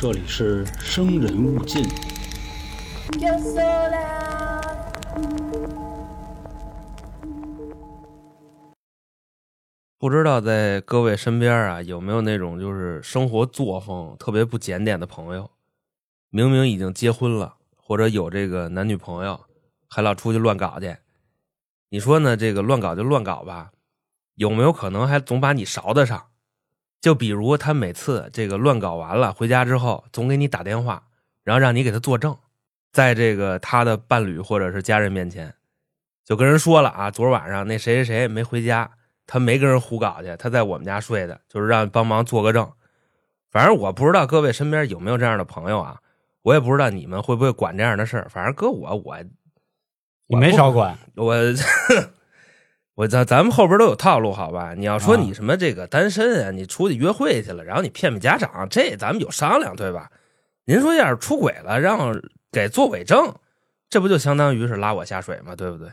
这里是生人勿近。不知道在各位身边啊有没有那种就是生活作风特别不检点的朋友，明明已经结婚了，或者有这个男女朋友，还老出去乱搞去。你说呢？这个乱搞就乱搞吧，有没有可能还总把你勺得上？就比如他每次这个乱搞完了回家之后，总给你打电话，然后让你给他作证，在这个他的伴侣或者是家人面前，就跟人说了啊，昨儿晚上那谁谁谁没回家。他没跟人胡搞去，他在我们家睡的，就是让帮忙做个证。反正我不知道各位身边有没有这样的朋友啊，我也不知道你们会不会管这样的事儿。反正搁我，我你没少管，我 我咱咱们后边都有套路，好吧？你要说啊你什么这个单身啊，你出去约会去了，然后你骗骗家长，这咱们有商量，对吧？您说要是出轨了，让给做伪证，这不就相当于是拉我下水吗？对不对？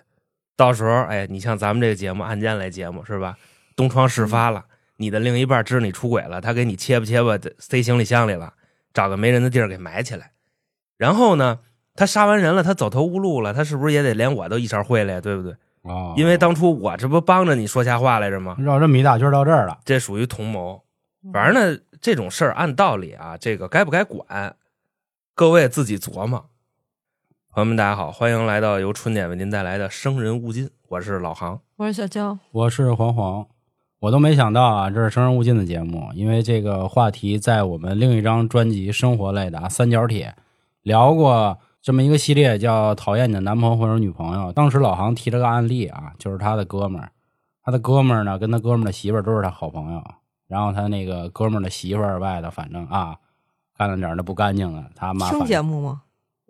到时候，哎，你像咱们这个节目案件类节目是吧？东窗事发了，你的另一半知道你出轨了，他给你切吧切吧塞行李箱里了，找个没人的地儿给埋起来。然后呢，他杀完人了，他走投无路了，他是不是也得连我都一勺烩了呀？对不对？哦，因为当初我这不帮着你说瞎话来着吗？绕这么一大圈到这儿了，这属于同谋。反正呢，这种事儿按道理啊，这个该不该管，各位自己琢磨。朋友们，大家好，欢迎来到由春点为您带来的《生人勿近》，我是老航。我是小娇，我是黄黄，我都没想到啊，这是生人勿近的节目，因为这个话题在我们另一张专辑生活类的啊三角铁聊过这么一个系列，叫“讨厌你的男朋友或者女朋友”。当时老航提了个案例啊，就是他的哥们儿，他的哥们儿呢跟他哥们儿的媳妇儿都是他好朋友，然后他那个哥们儿的媳妇儿外头反正啊干了点儿那不干净的，他妈听节目吗？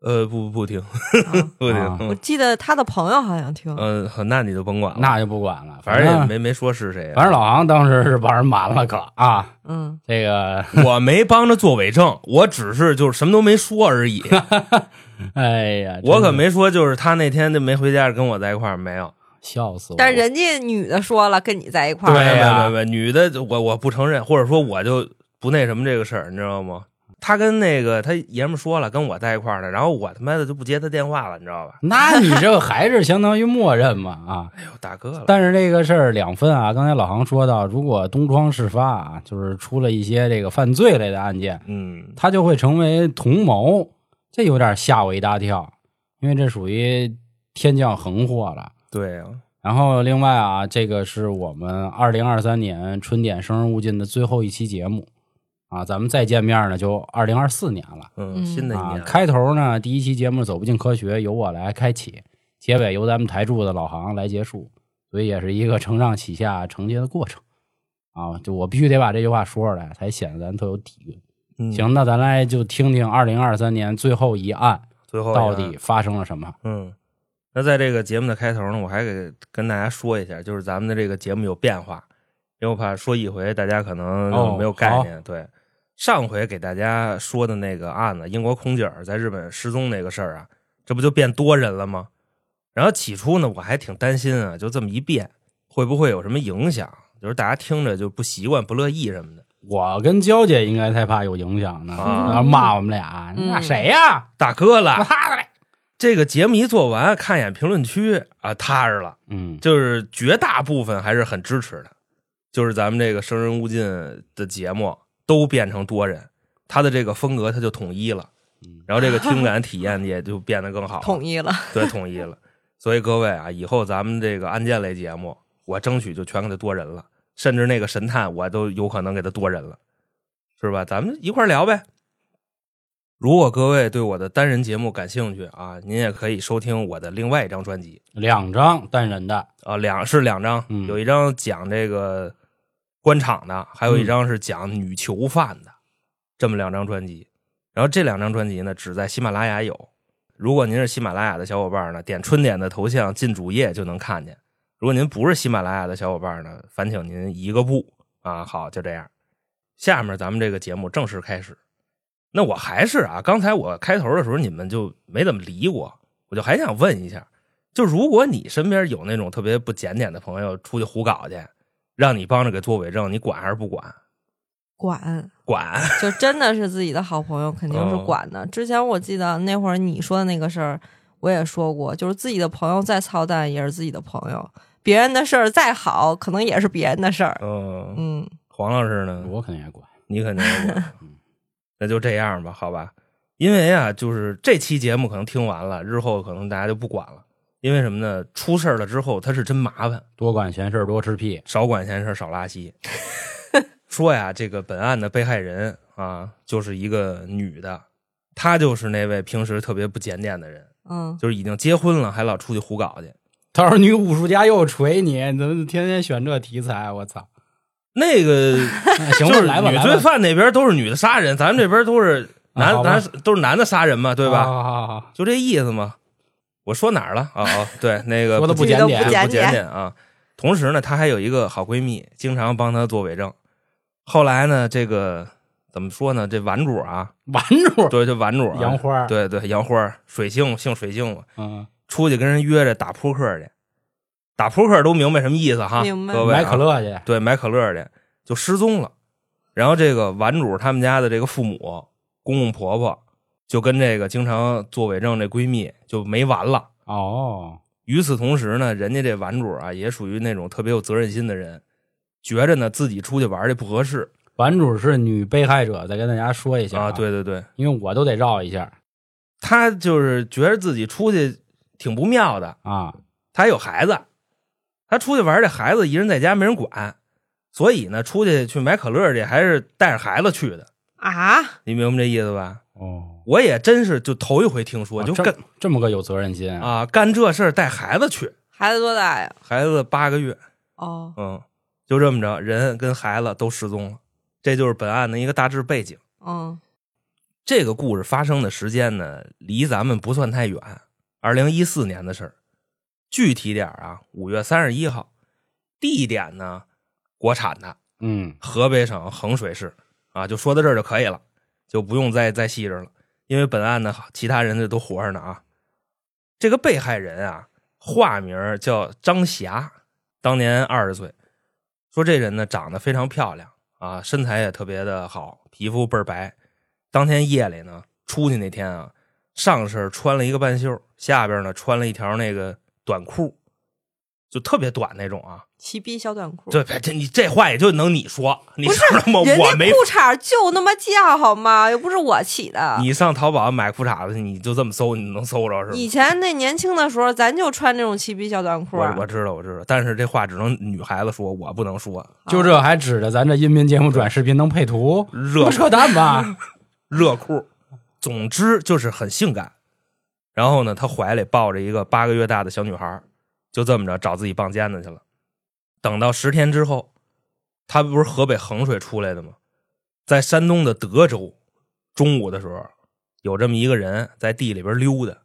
呃，不不听，啊不听。我记得他的朋友好像听，嗯，那你就甭管了，那就不管了，反正也没没说是谁。反正老航当时是帮人瞒了可啊，嗯，这个我没帮着做伪证，我只是就是什么都没说而已。哎呀，我可没说就是他那天就没回家跟我在一块儿，没有。笑死我了。但人家女的说了跟你在一块儿，对呀没没没，女的我我不承认，或者说我就不那什么这个事儿，你知道吗？他跟那个他爷们儿说了，跟我在一块儿呢，然后我他妈的就不接他电话了，你知道吧？那你这个还是相当于默认嘛啊。哎呦，大哥了，但是这个事儿两分啊，刚才老航说到，如果东窗事发啊，就是出了一些这个犯罪类的案件，嗯，他就会成为同谋，这有点吓我一大跳，因为这属于天降横祸了。对啊，然后另外啊，这个是我们二零二三年春点生人勿近的最后一期节目啊，咱们再见面呢就二零二四年了。嗯，新的一年，，开头呢，第一期节目《走不进科学》由我来开启，结尾由咱们台柱的老航来结束，所以也是一个承上启下承接的过程啊。就我必须得把这句话说出来，才显得咱特有底蕴。嗯行，，那咱来就听听二零二三年最后一案最后到底发生了什么。嗯，那在这个节目的开头呢，我还给跟大家说一下，就是咱们的这个节目有变化，因为我怕说一回大家可能哦没有概念。对，上回给大家说的那个案子，英国空姐在日本失踪那个事儿啊，这不就变多人了吗？然后起初呢，我还挺担心啊，就这么一变，会不会有什么影响？就是大家听着就不习惯、不乐意什么的。我跟娇姐应该才怕有影响呢，啊。然后骂我们俩，嗯。那谁呀？大哥了，他的嘞！这个节目一做完，看一眼评论区啊，踏实了。嗯，就是绝大部分还是很支持的，就是咱们这个生人勿近的节目都变成多人，他的这个风格他就统一了。嗯，然后这个听感体验也就变得更好，统一了，对统一了。所以各位啊，以后咱们这个案件类节目，我争取就全给他多人了，甚至那个神探我都有可能给他多人了，是吧？咱们一块儿聊呗。如果各位对我的单人节目感兴趣啊，您也可以收听我的另外一张专辑，两张单人的，啊，两是两张，嗯有一张讲这个官场的，还有一张是讲女囚犯的，这么两张专辑。然后这两张专辑呢，只在喜马拉雅有。如果您是喜马拉雅的小伙伴呢，点春点的头像进主页就能看见。如果您不是喜马拉雅的小伙伴呢，烦请您移个步啊。好，就这样。下面咱们这个节目正式开始。那我还是啊，刚才我开头的时候你们就没怎么理我，我就还想问一下，就如果你身边有那种特别不检点的朋友出去胡搞去，让你帮着给做伪证，你管还是不管？管，管就真的是自己的好朋友，肯定是哦管的。之前我记得那会儿你说的那个事儿，我也说过，就是自己的朋友再操蛋也是自己的朋友，别人的事儿再好，可能也是别人的事儿。嗯，嗯，黄老师呢？我肯定也管。你肯定也管，那就这样吧，好吧？因为啊，就是这期节目可能听完了，日后可能大家就不管了。因为什么呢？出事儿了之后，他是真麻烦，多管闲事儿多吃屁。少管闲事少拉稀。说呀，这个本案的被害人啊，就是一个女的，她就是那位平时特别不检点的人，嗯，就是已经结婚了，还老出去胡搞去。到时候女武术家又锤你，你怎么天天选这题材？我操！那个 行吧，就是来吧，女，罪犯那边都是女的杀人，咱们这边都是男啊男都是男的杀人嘛，对吧？好好好好，就这意思嘛。我说哪儿了？啊、哦、对，那个说的不检点不检不检点啊。同时呢，她还有一个好闺蜜，经常帮她做伪证。后来呢，这个怎么说呢？这玩主啊，玩主对，这玩主、啊、杨花，，对对，杨花，水性姓水性嘛，嗯，出去跟人约着打扑克去，打扑克都明白什么意思哈？明白各位、啊、买可乐去，对，买可乐去就失踪了。然后这个玩主他们家的这个父母、公公婆婆就跟这个经常做伪证这闺蜜就没完了。哦，与此同时呢，人家这玩主啊也属于那种特别有责任心的人，觉着呢自己出去玩这不合适玩主是女被害者，再跟大家说一下啊。，对对对，因为我都得绕一下他就是觉得自己出去挺不妙的，啊。他还有孩子，他出去玩这孩子一人在家没人管，所以呢出去去买可乐去还是带着孩子去的。啊，你明白这意思吧？哦，我也真是就头一回听说，就干这么个有责任心啊！啊干这事儿带孩子去，孩子多大呀？孩子八个月，哦，嗯，就这么着，人跟孩子都失踪了，这就是本案的一个大致背景。嗯这个故事发生的时间呢，离咱们不算太远，二零一四年的事儿。具体点儿啊，五月三十一号，地点呢，国产的嗯，河北省衡水市啊，就说到这儿就可以了，就不用再再细致了，因为本案呢，其他人这都活着呢啊。这个被害人啊，化名叫张霞，当年二十岁。说这人呢，长得非常漂亮啊，身材也特别的好，皮肤倍儿白。当天夜里呢，出去那天啊，上身穿了一个半袖，下边呢穿了一条那个短裤，就特别短那种啊。齐逼小短裤。对这你这话也就能你说，你不知道吗？人家我没裤衩就那么叫好吗？又不是我起的。你上淘宝买裤衩子，你就这么搜，你能搜着是吧？以前那年轻的时候，咱就穿这种齐逼小短裤啊。我我知道我知道，但是这话只能女孩子说，我不能说。就这还指着咱这音频节目转视频能配图？热扯淡吧？热裤，总之就是很性感。然后呢，他怀里抱着一个八个月大的小女孩，就这么着找自己棒尖子去了。等到十天之后，他不是河北衡水出来的吗？在山东的德州，中午的时候，有这么一个人在地里边溜达。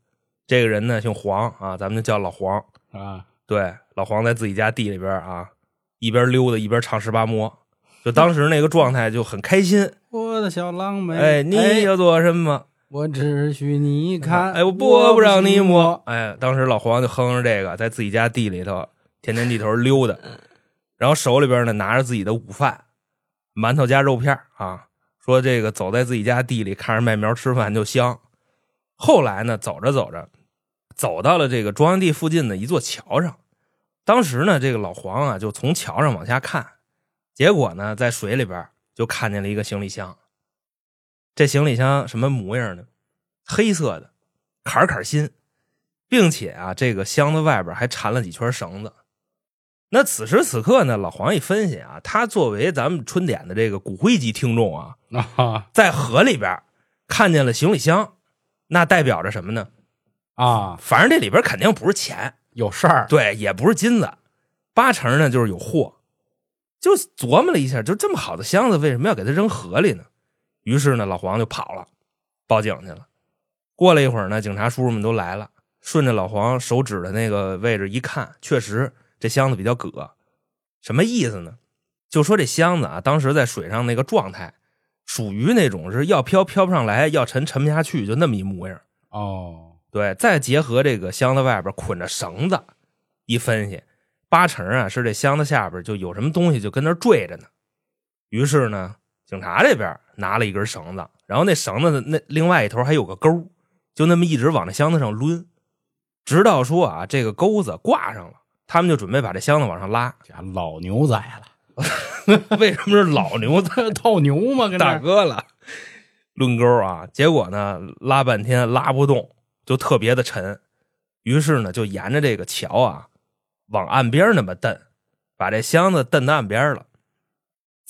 这个人呢姓黄啊，咱们就叫老黄。啊，对，老黄在自己家地里边啊，一边溜达一边唱十八摸，就当时那个状态就很开心。我的小狼妹，哎，你要做什么？我只许你看，哎，我不不让你摸。哎，当时老黄就哼着这个，在自己家地里头天天地头溜达，然后手里边呢拿着自己的午饭，馒头加肉片儿啊，说这个走在自己家地里看着麦苗吃饭就香。后来呢，走着走着，走到了这个庄园地附近的一座桥上。当时呢，这个老黄啊就从桥上往下看，结果呢，在水里边就看见了一个行李箱。这行李箱什么模样呢？黑色的，坎儿坎儿新，并且啊，这个箱子外边还缠了几圈绳子。那此时此刻呢，老黄一分析啊，他作为咱们春点的这个骨灰级听众啊，啊在河里边看见了行李箱，那代表着什么呢？啊，反正这里边肯定不是钱，有事儿，对，也不是金子，八成呢就是有货。就琢磨了一下，就这么好的箱子，为什么要给它扔河里呢？于是呢，老黄就跑了，报警去了。过了一会儿呢，警察叔叔们都来了，顺着老黄手指的那个位置一看，确实这箱子比较葛。什么意思呢？就说这箱子啊，当时在水上那个状态，属于那种是要飘飘不上来，要沉沉不下去，就那么一模样。哦，对，再结合这个箱子外边捆着绳子，一分析，八成啊是这箱子下边就有什么东西就跟那坠着呢。于是呢，警察这边拿了一根绳子，然后那绳子的那另外一头还有个钩，就那么一直往那箱子上抡，直到说啊这个钩子挂上了，他们就准备把这箱子往上拉。这老牛仔了，为什么是老牛仔 套牛嘛，大哥了？抡钩啊，结果呢拉半天拉不动，就特别的沉，于是呢就沿着这个桥啊往岸边那么蹬，把这箱子蹬到岸边了，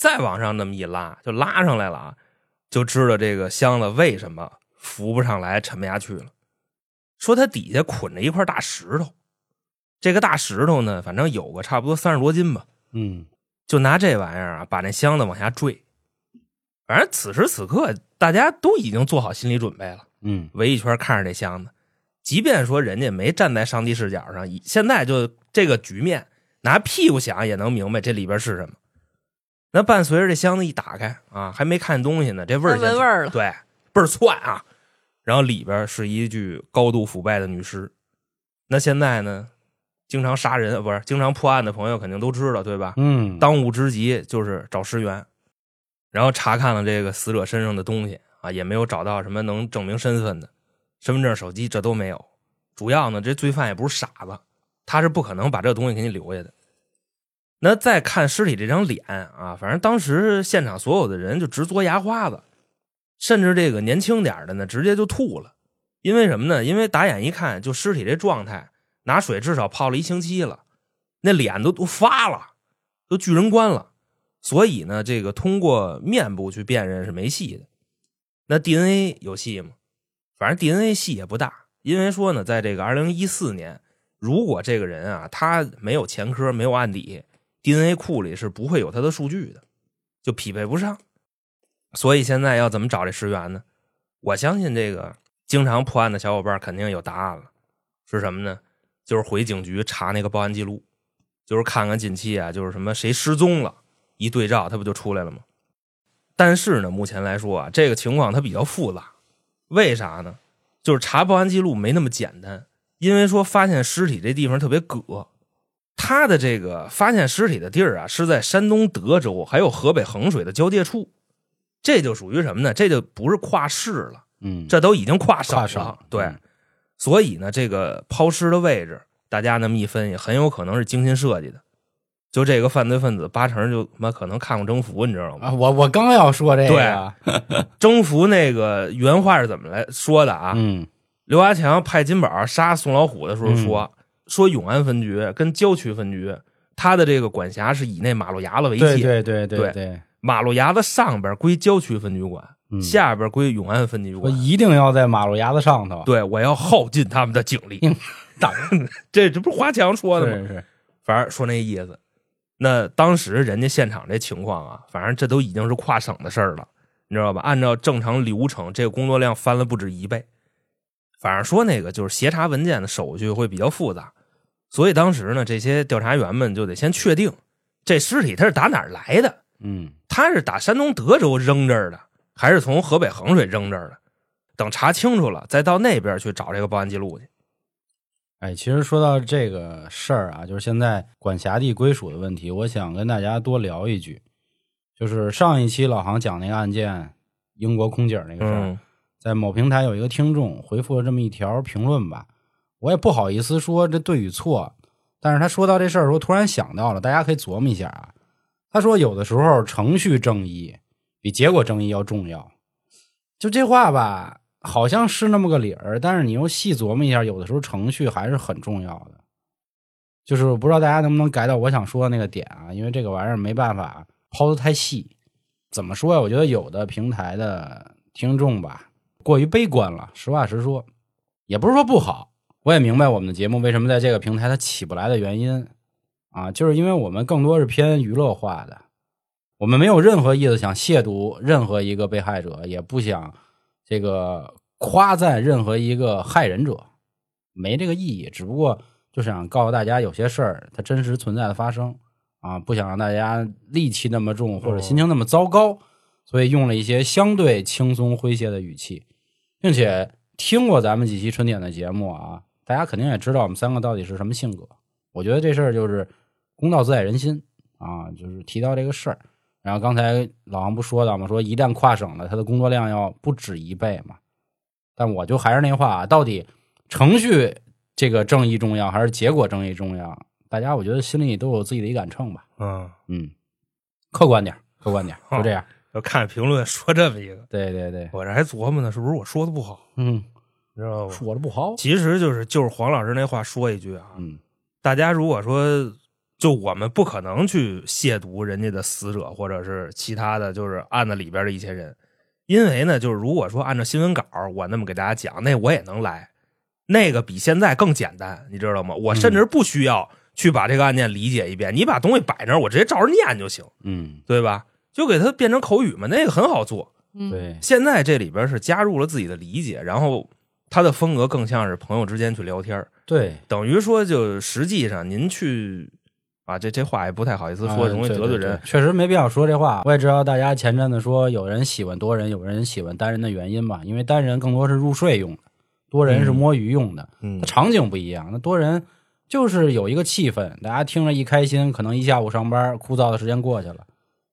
再往上那么一拉，就拉上来了啊，就知道这个箱子为什么浮不上来，沉不下去了。说它底下捆着一块大石头，这个大石头呢，反正有个差不多三十多斤吧，嗯，就拿这玩意儿啊，把那箱子往下坠。反正此时此刻，大家都已经做好心理准备了，嗯围一圈看着这箱子。即便说人家没站在上帝视角上，现在就这个局面，拿屁股想也能明白这里边是什么。那伴随着这箱子一打开啊，还没看见东西呢，这味儿闻味儿了对，倍儿窜啊。然后里边是一具高度腐败的女尸。那现在呢，经常杀人呃不是经常破案的朋友肯定都知道，对吧？嗯，当务之急就是找尸源，然后查看了这个死者身上的东西啊，也没有找到什么能证明身份的，身份证、手机这都没有。主要呢，这罪犯也不是傻子，他是不可能把这东西给你留下的。那再看尸体这张脸啊，反正当时现场所有的人就直嘬牙花子，甚至这个年轻点的呢，直接就吐了。因为什么呢？因为打眼一看，就尸体这状态，拿水至少泡了一星期了，那脸都都发了，都巨人观了。所以呢，这个通过面部去辨认是没戏的。那 DNA 有戏吗？反正 DNA 戏也不大，因为说呢，在这个二零一四年，如果这个人啊他没有前科、没有案底，DNA 库里是不会有他的数据的，就匹配不上。所以现在要怎么找这尸源呢？我相信这个经常破案的小伙伴肯定有答案了，是什么呢？就是回警局查那个报案记录，就是看看近期啊，就是什么谁失踪了，一对照，它不就出来了吗？但是呢，目前来说啊，这个情况它比较复杂，为啥呢？就是查报案记录没那么简单，因为说发现尸体这地方特别葛，他的这个发现尸体的地儿啊，是在山东德州还有河北衡水的交界处，这就属于什么呢？这就不是跨市了，嗯，这都已经跨省了。跨省对，嗯所以呢，这个抛尸的位置，大家那么一分析，很有可能是精心设计的。就这个犯罪分子，八成就他妈可能看过征服，你知道吗？啊，我我刚要说这个，对 征服那个原话是怎么来说的啊？嗯刘华强派金宝杀宋老虎的时候说，说永安分局跟郊区分局，他的这个管辖是以那马路牙子为界，对对对对对，马路牙子上边归郊区分局管，嗯下边归永安分局管我。一定要在马路牙子上头，对，我要耗尽他们的警力。打这这不是华强说的吗？是是，反正说那意思。那当时人家现场这情况啊，反正这都已经是跨省的事儿了，你知道吧？按照正常流程，这个工作量翻了不止一倍。反正说那个就是协查文件的手续会比较复杂，所以当时呢，这些调查员们就得先确定这尸体他是打哪儿来的，嗯他是打山东德州扔这儿的，还是从河北衡水扔这儿的？等查清楚了，再到那边去找这个报案记录去。哎，其实说到这个事儿啊，就是现在管辖地归属的问题，我想跟大家多聊一句，就是上一期老航讲那个案件，英国空姐那个事儿，嗯在某平台有一个听众回复了这么一条评论吧，我也不好意思说这对与错，但是他说到这事儿的时候，突然想到了，大家可以琢磨一下啊。他说有的时候程序正义比结果正义要重要，就这话吧，好像是那么个理儿，但是你又细琢磨一下，有的时候程序还是很重要的。就是我不知道大家能不能改到我想说的那个点啊，因为这个玩意儿没办法抛得太细。怎么说呀？我觉得有的平台的听众吧，过于悲观了。实话实说，也不是说不好。我也明白我们的节目为什么在这个平台它起不来的原因啊，就是因为我们更多是偏娱乐化的，我们没有任何意思想亵渎任何一个被害者，也不想这个夸赞任何一个害人者，没这个意义。只不过就想告诉大家，有些事儿它真实存在的发生啊，不想让大家戾气那么重或者心情那么糟糕，所以用了一些相对轻松诙谐的语气，并且听过咱们几期春点的节目啊，大家肯定也知道我们三个到底是什么性格。我觉得这事儿就是公道自在人心啊，就是提到这个事儿，然后刚才老王不说到吗？说一旦跨省了，他的工作量要不止一倍嘛。但我就还是那话啊，到底程序这个正义重要还是结果正义重要？大家我觉得心里都有自己的一杆秤吧。嗯，嗯，客观点儿，客观点儿，就这样。就看评论说这么一个，对对对，我这还琢磨呢，是不是我说的不好？嗯，你知道吗？说的不好。其实就是就是黄老师那话说一句啊，嗯大家如果说就我们不可能去亵渎人家的死者或者是其他的就是案子里边的一些人，因为呢，就是如果说按照新闻稿我那么给大家讲，那我也能来，那个比现在更简单，你知道吗？我甚至不需要去把这个案件理解一遍，你把东西摆那儿，我直接照着念就行，嗯，对吧？就给它变成口语嘛，那个很好做。嗯，对，现在这里边是加入了自己的理解，然后他的风格更像是朋友之间去聊天儿对，等于说，就实际上您去啊，这这话也不太好意思说，啊容易得罪人。对确实没必要说这话。我也知道大家前阵子说有人喜欢多人，有人喜欢单人的原因吧，因为单人更多是入睡用的，多人是摸鱼用的，嗯它场景不一样。那多人就是有一个气氛，大家听着一开心，可能一下午上班枯燥的时间过去了。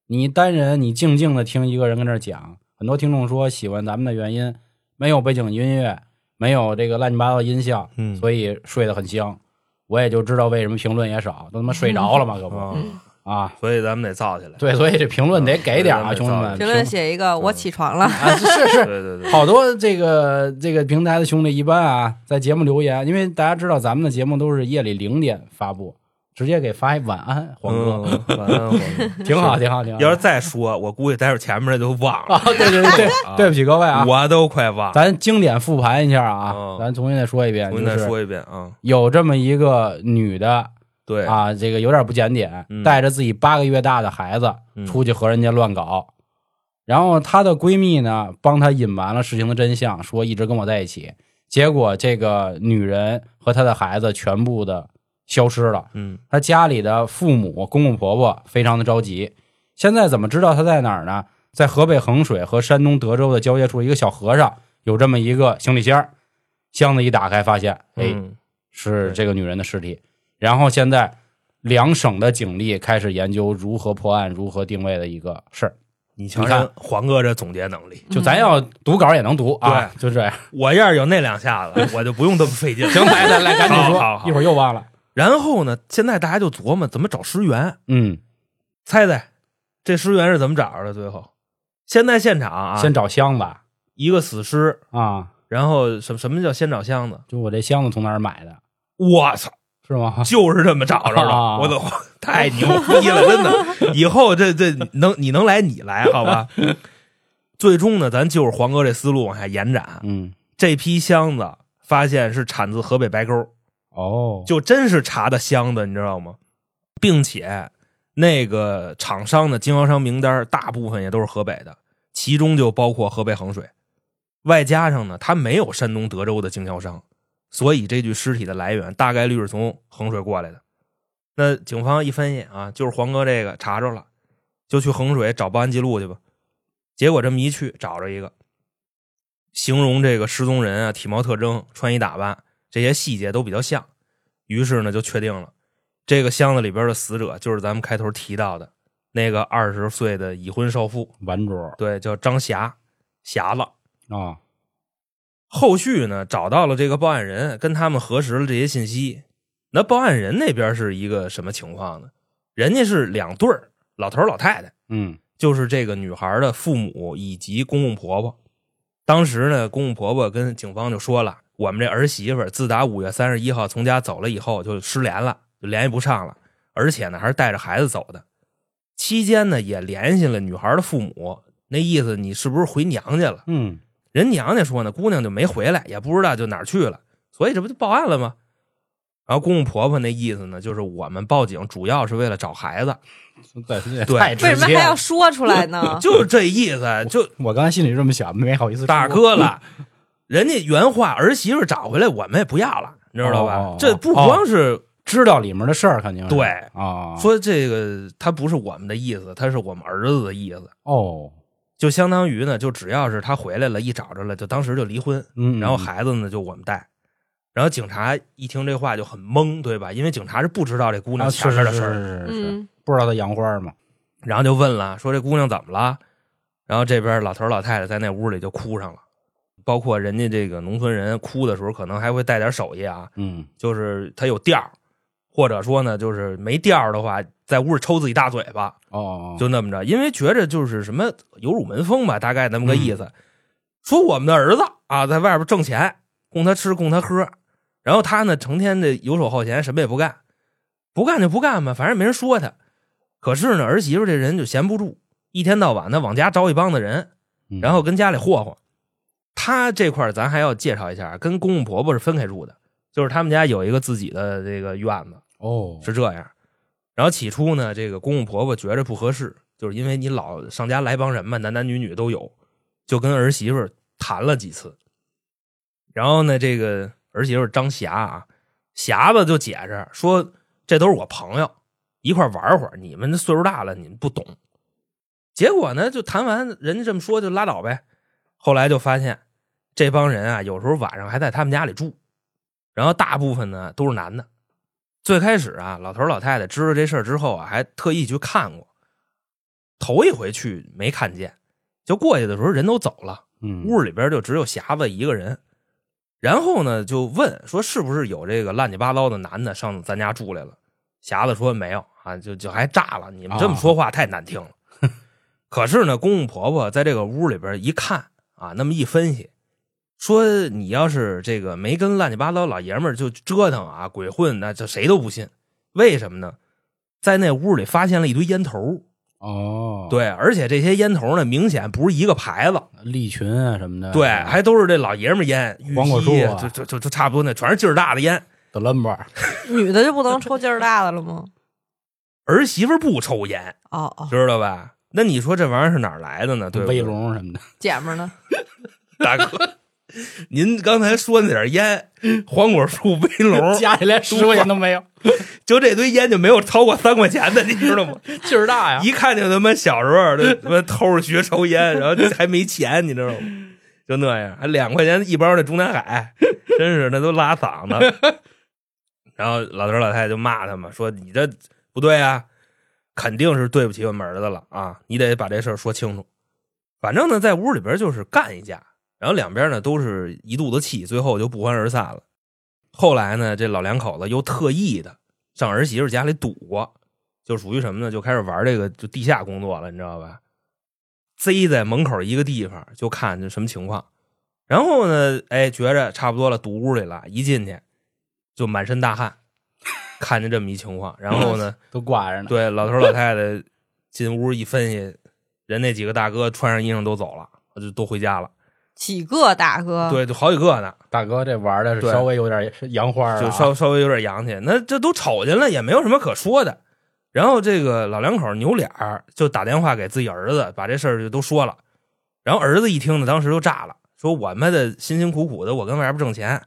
你单人，你静静的听一个人跟那儿讲，很多听众说喜欢咱们的原因，没有背景音乐，没有这个乱七八糟的音效，嗯所以睡得很香。我也就知道为什么评论也少，都他妈睡着了嘛，可不啊，啊？所以咱们得造起来。对，所以这评论得给点啊，对兄弟们。评论写一个我起床了，啊，是是，对对对，好多这个这个平台的兄弟一般啊，在节目留言，因为大家知道咱们的节目都是夜里零点发布，直接给发一晚安，黄哥，嗯晚安，黄哥。挺好，挺好，挺好。要是再说，我估计待会儿前面的都忘啊，了，对对对对，对不起各位啊，我都快忘了。咱经典复盘一下啊嗯，咱重新再说一遍，重新就是再说一遍啊，有这么一个女的对，啊，这个有点不检点嗯，带着自己八个月大的孩子嗯。出去和人家乱搞，然后她的闺蜜呢帮她隐瞒了事情的真相，说一直跟我在一起，结果这个女人和她的孩子全部的消失了。嗯他家里的父母、公公婆婆非常的着急，现在怎么知道他在哪儿呢？在河北衡水和山东德州的交界处，一个小河上有这么一个行李箱，箱子一打开，发现，哎，嗯是这个女人的尸体。然后现在两省的警力开始研究如何破案、如何定位的一个事儿。你瞧你看黄哥这总结能力，就咱要读稿也能读啊，就这样。我要是有那两下子，我就不用这么费劲。行，来来来，赶紧说一会儿又忘了。然后呢，现在大家就琢磨怎么找尸源，嗯，猜猜这尸源是怎么找着的？最后，现在现场啊，先找箱子一个死尸，啊，然后什么什么叫先找箱子？就我这箱子从哪儿买的，我操，是吗？就是这么找着的！啊我的 太牛逼了，真的！以后这这能你能来你来好吧？最终呢，咱就是黄哥这思路往下延展。嗯，这批箱子发现是产自河北白沟，哦，就真是查的箱子，你知道吗？并且那个厂商的经销商名单大部分也都是河北的，其中就包括河北衡水。外加上呢，他没有山东德州的经销商，所以这具尸体的来源大概率是从衡水过来的。那警方一分析啊，就是黄哥这个查着了，就去衡水找报案记录去吧。结果这么一去，找着一个，形容这个失踪人啊，体貌特征、穿衣打扮这些细节都比较像，于是呢就确定了，这个箱子里边的死者就是咱们开头提到的那个二十岁的已婚少妇，玩桌对，叫张霞，霞子。啊，后续呢，找到了这个报案人，跟他们核实了这些信息。那报案人那边是一个什么情况呢？人家是两对儿，老头老太太，嗯就是这个女孩的父母以及公公婆婆。当时呢，公公婆婆跟警方就说了，我们这儿媳妇儿自打五月三十一号从家走了以后就失联了，就联系不上了，而且呢还是带着孩子走的。期间呢也联系了女孩的父母，那意思你是不是回娘家了？嗯，人娘家说呢，姑娘就没回来，也不知道就哪儿去了，所以这不就报案了吗？然后公公婆婆那意思呢，就是我们报警主要是为了找孩子，对对太为直接了什么还要。说出来呢？就是这意思。就我刚才心里这么想，没好意思。大哥了，人家原话儿媳妇找回来，我们也不要了，你知道吧？哦这不光是知道里面的事儿，肯定是对啊。说这个，他不是我们的意思，他是我们儿子的意思，哦，就相当于呢，就只要是他回来了，一找着了，就当时就离婚，嗯，然后孩子呢就我们带。然后警察一听这话就很懵，对吧？因为警察是不知道这姑娘啊，前是是是面的事儿，是是是，嗯，不知道她养花嘛？然后就问了，说这姑娘怎么了？然后这边老头老太太在那屋里就哭上了，包括人家这个农村人哭的时候，可能还会带点手艺啊，嗯就是他有调儿，或者说呢，就是没调儿的话，在屋里抽自己大嘴巴，哦，就那么着，因为觉着就是什么有辱门风吧，大概那么个意思。说我们的儿子啊，在外边挣钱，供他吃，供他喝，然后他呢，成天的游手好闲，什么也不干，不干就不干吧，反正没人说他。可是呢，儿媳妇这人就闲不住，一天到晚的往家招一帮子人，嗯然后跟家里霍霍。他这块儿咱还要介绍一下，跟公公婆婆是分开住的，就是他们家有一个自己的这个院子，哦，是这样。然后起初呢，这个公公婆婆觉着不合适，就是因为你老上家来帮人嘛，男男女女都有，就跟儿媳妇儿谈了几次。然后呢，这个儿媳妇儿张霞啊，霞子就解释说，这都是我朋友，一块儿玩会儿，你们岁数大了，你们不懂。结果呢，就谈完，人家这么说就拉倒呗。后来就发现，这帮人啊，有时候晚上还在他们家里住，然后大部分呢都是男的。最开始啊，老头老太太知道这事儿之后啊，还特意去看过。头一回去没看见，就过去的时候人都走了，嗯，屋里边就只有匣子一个人。然后呢，就问说是不是有这个乱七八糟的男的上咱家住来了？匣子说没有啊，就就还炸了。你们这么说话太难听了。可是呢，公公婆婆在这个屋里边一看啊，那么一分析，说你要是这个没跟乱七八糟老爷们儿就折腾啊、鬼混，那就谁都不信。为什么呢？在那屋里发现了一堆烟头，哦，，对，而且这些烟头呢，明显不是一个牌子，利群啊什么的，对，还都是这老爷们儿烟，黄果树啊就就就就差不多那，全是劲儿大的烟。德兰巴，女的就不能抽劲儿大的了吗？儿媳妇不抽烟，哦哦，知道吧？那你说这玩意儿是哪儿来的呢？对不对威龙什么的，姐们儿呢？大哥，您刚才说那点烟，黄果树、威龙，加起来十块钱都没有，就这堆烟就没有超过三块钱的，你知道吗？劲儿大呀，一看就他妈小时候这他妈偷着学抽烟，然后还没钱，你知道吗？就那样，还两块钱一包的中南海，真是那都拉嗓子。然后老头老太太就骂他们说：“你这不对啊，肯定是对不起我们儿子了啊！你得把这事儿说清楚。”反正呢，在屋里边就是干一架，然后两边呢都是一肚子气，最后就不欢而散了。后来呢，这老两口子又特意的上儿媳妇家里赌过，就属于什么呢？就开始玩这个就地下工作了，你知道吧？贼在门口一个地方就看这什么情况，然后呢，哎，觉着差不多了，堵屋里了，一进去就满身大汗，看见这么一情况，然后呢，都挂着呢，对老头老太太进屋一分析，人那几个大哥穿上衣裳都走了，就都回家了，几个大哥？对，就好几个呢，大哥这玩的是稍微有点洋花啊，就稍稍微有点洋气。那这都瞅见了，也没有什么可说的。然后这个老两口扭脸儿就打电话给自己儿子，把这事儿就都说了。然后儿子一听呢，当时就炸了，说我们的辛辛苦苦的，我跟外边挣钱，